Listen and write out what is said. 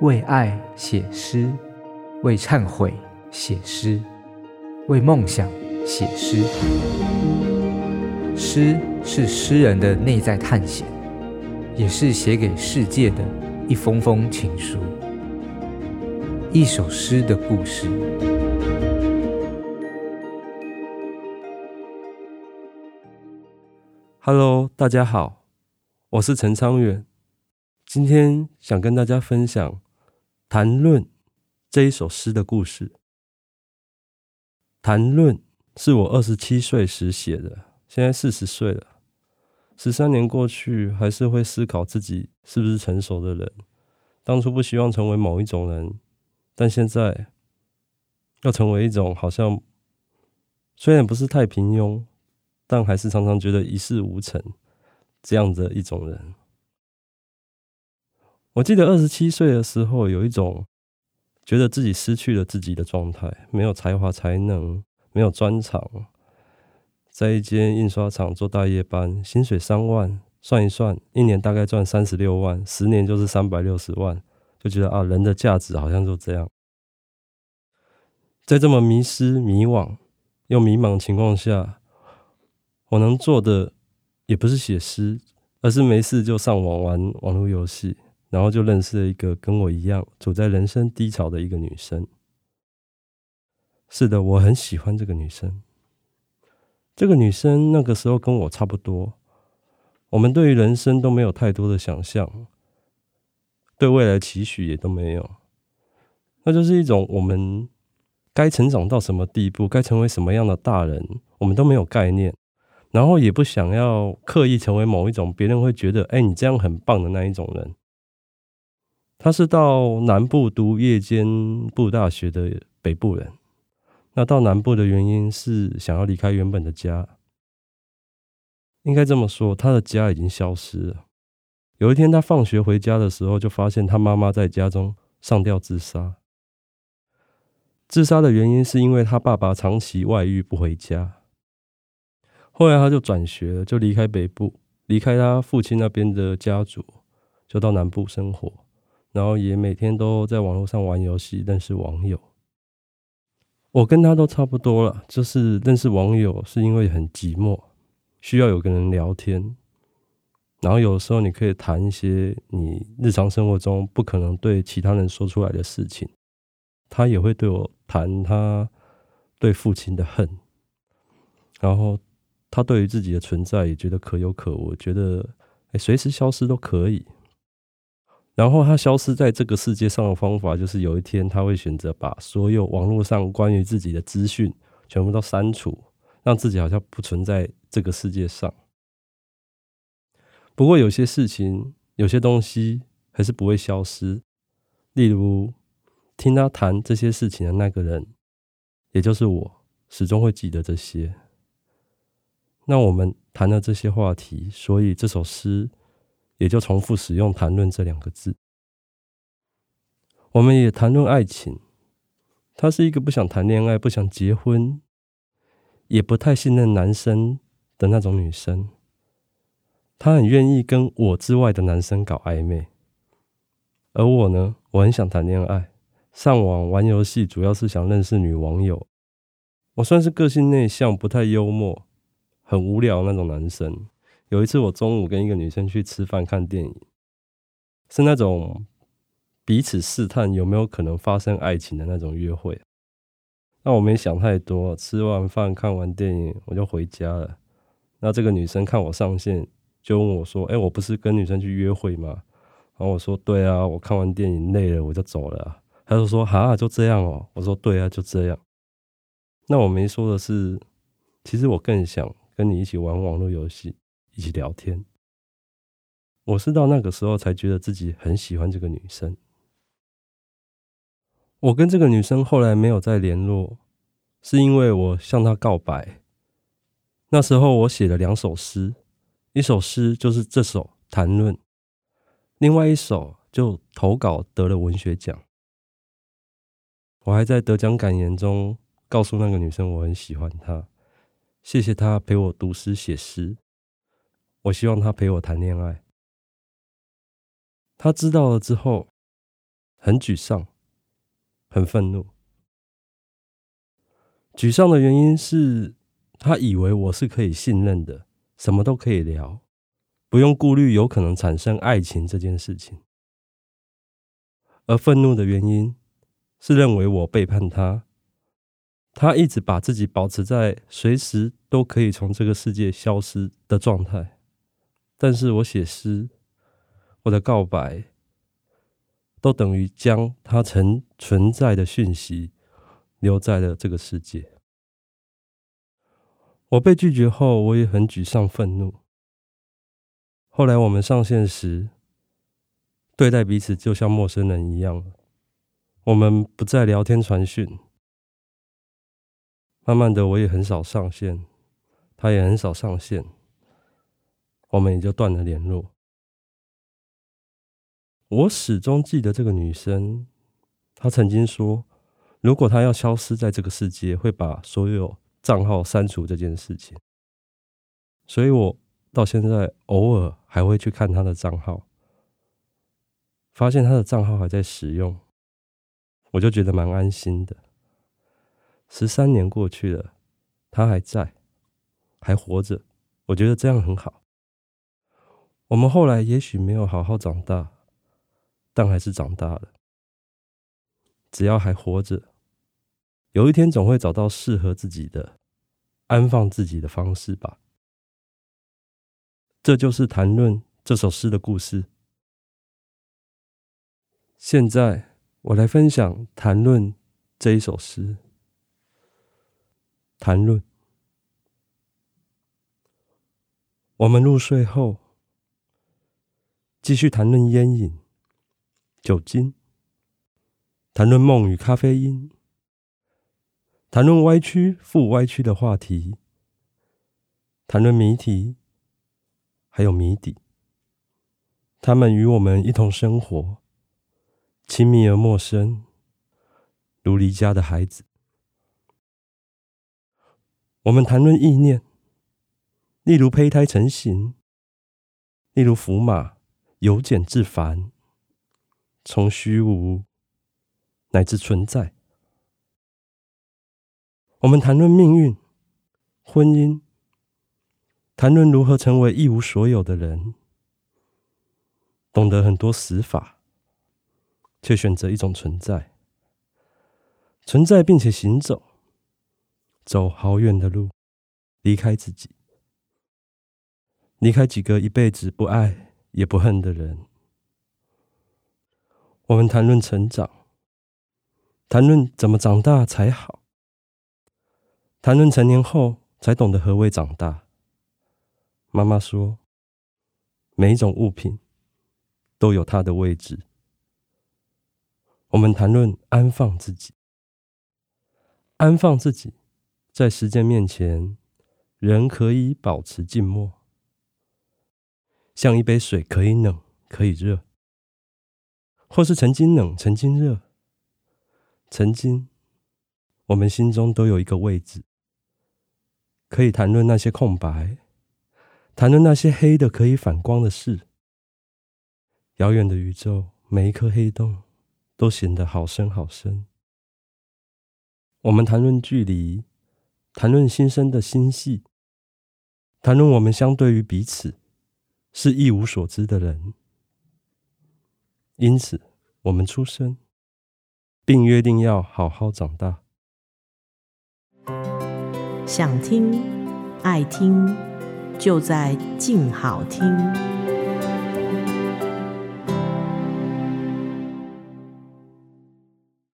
为爱写诗，为忏悔写诗，为梦想写诗。诗是诗人的内在探险，也是写给世界的一封封情书。一首诗的故事。Hello，大家好，我是陈昌远，今天想跟大家分享。谈论这一首诗的故事。谈论是我二十七岁时写的，现在四十岁了，十三年过去，还是会思考自己是不是成熟的人。当初不希望成为某一种人，但现在要成为一种好像虽然不是太平庸，但还是常常觉得一事无成这样的一种人。我记得二十七岁的时候，有一种觉得自己失去了自己的状态，没有才华、才能，没有专长，在一间印刷厂做大夜班，薪水三万，算一算，一年大概赚三十六万，十年就是三百六十万，就觉得啊，人的价值好像就这样。在这么迷失、迷惘又迷茫情况下，我能做的也不是写诗，而是没事就上网玩网络游戏。然后就认识了一个跟我一样处在人生低潮的一个女生。是的，我很喜欢这个女生。这个女生那个时候跟我差不多，我们对于人生都没有太多的想象，对未来期许也都没有。那就是一种我们该成长到什么地步，该成为什么样的大人，我们都没有概念。然后也不想要刻意成为某一种别人会觉得，哎，你这样很棒的那一种人。他是到南部读夜间部大学的北部人，那到南部的原因是想要离开原本的家。应该这么说，他的家已经消失了。有一天，他放学回家的时候，就发现他妈妈在家中上吊自杀。自杀的原因是因为他爸爸长期外遇不回家。后来他就转学，就离开北部，离开他父亲那边的家族，就到南部生活。然后也每天都在网络上玩游戏，认识网友。我跟他都差不多了，就是认识网友是因为很寂寞，需要有个人聊天。然后有时候你可以谈一些你日常生活中不可能对其他人说出来的事情。他也会对我谈他对父亲的恨，然后他对于自己的存在也觉得可有可无，觉得哎，随时消失都可以。然后他消失在这个世界上的方法，就是有一天他会选择把所有网络上关于自己的资讯全部都删除，让自己好像不存在这个世界上。不过有些事情，有些东西还是不会消失。例如，听他谈这些事情的那个人，也就是我，始终会记得这些。那我们谈了这些话题，所以这首诗。也就重复使用“谈论”这两个字。我们也谈论爱情。她是一个不想谈恋爱、不想结婚，也不太信任男生的那种女生。她很愿意跟我之外的男生搞暧昧，而我呢，我很想谈恋爱，上网玩游戏，主要是想认识女网友。我算是个性内向、不太幽默、很无聊那种男生。有一次，我中午跟一个女生去吃饭看电影，是那种彼此试探有没有可能发生爱情的那种约会。那我没想太多，吃完饭看完电影我就回家了。那这个女生看我上线，就问我说：“哎，我不是跟女生去约会吗？”然后我说：“对啊，我看完电影累了，我就走了。”她就说：“哈，就这样哦。”我说：“对啊，就这样。”那我没说的是，其实我更想跟你一起玩网络游戏。一起聊天，我是到那个时候才觉得自己很喜欢这个女生。我跟这个女生后来没有再联络，是因为我向她告白。那时候我写了两首诗，一首诗就是这首《谈论》，另外一首就投稿得了文学奖。我还在得奖感言中告诉那个女生我很喜欢她，谢谢她陪我读诗写诗。我希望他陪我谈恋爱。他知道了之后，很沮丧，很愤怒。沮丧的原因是，他以为我是可以信任的，什么都可以聊，不用顾虑有可能产生爱情这件事情。而愤怒的原因是认为我背叛他，他一直把自己保持在随时都可以从这个世界消失的状态。但是我写诗，我的告白，都等于将他曾存在的讯息留在了这个世界。我被拒绝后，我也很沮丧、愤怒。后来我们上线时，对待彼此就像陌生人一样。我们不再聊天传讯。慢慢的，我也很少上线，他也很少上线，我们也就断了联络。我始终记得这个女生，她曾经说，如果她要消失在这个世界，会把所有账号删除这件事情。所以我到现在偶尔还会去看她的账号，发现她的账号还在使用，我就觉得蛮安心的。十三年过去了，她还在，还活着，我觉得这样很好。我们后来也许没有好好长大。但还是长大了。只要还活着，有一天总会找到适合自己的安放自己的方式吧。这就是谈论这首诗的故事。现在我来分享谈论这一首诗。谈论，我们入睡后，继续谈论烟瘾。酒精，谈论梦与咖啡因，谈论歪曲复歪曲的话题，谈论谜题，还有谜底。他们与我们一同生活，亲密而陌生，如离家的孩子。我们谈论意念，例如胚胎成型，例如符码由简至繁。从虚无乃至存在，我们谈论命运、婚姻，谈论如何成为一无所有的人，懂得很多死法，却选择一种存在，存在并且行走，走好远的路，离开自己，离开几个一辈子不爱也不恨的人。我们谈论成长，谈论怎么长大才好，谈论成年后才懂得何谓长大。妈妈说，每一种物品都有它的位置。我们谈论安放自己，安放自己，在时间面前，人可以保持静默，像一杯水，可以冷，可以热。或是曾经冷，曾经热，曾经，我们心中都有一个位置，可以谈论那些空白，谈论那些黑的可以反光的事。遥远的宇宙，每一颗黑洞都显得好深好深。我们谈论距离，谈论心生的心系，谈论我们相对于彼此是一无所知的人。因此，我们出生，并约定要好好长大。想听，爱听，就在静好听。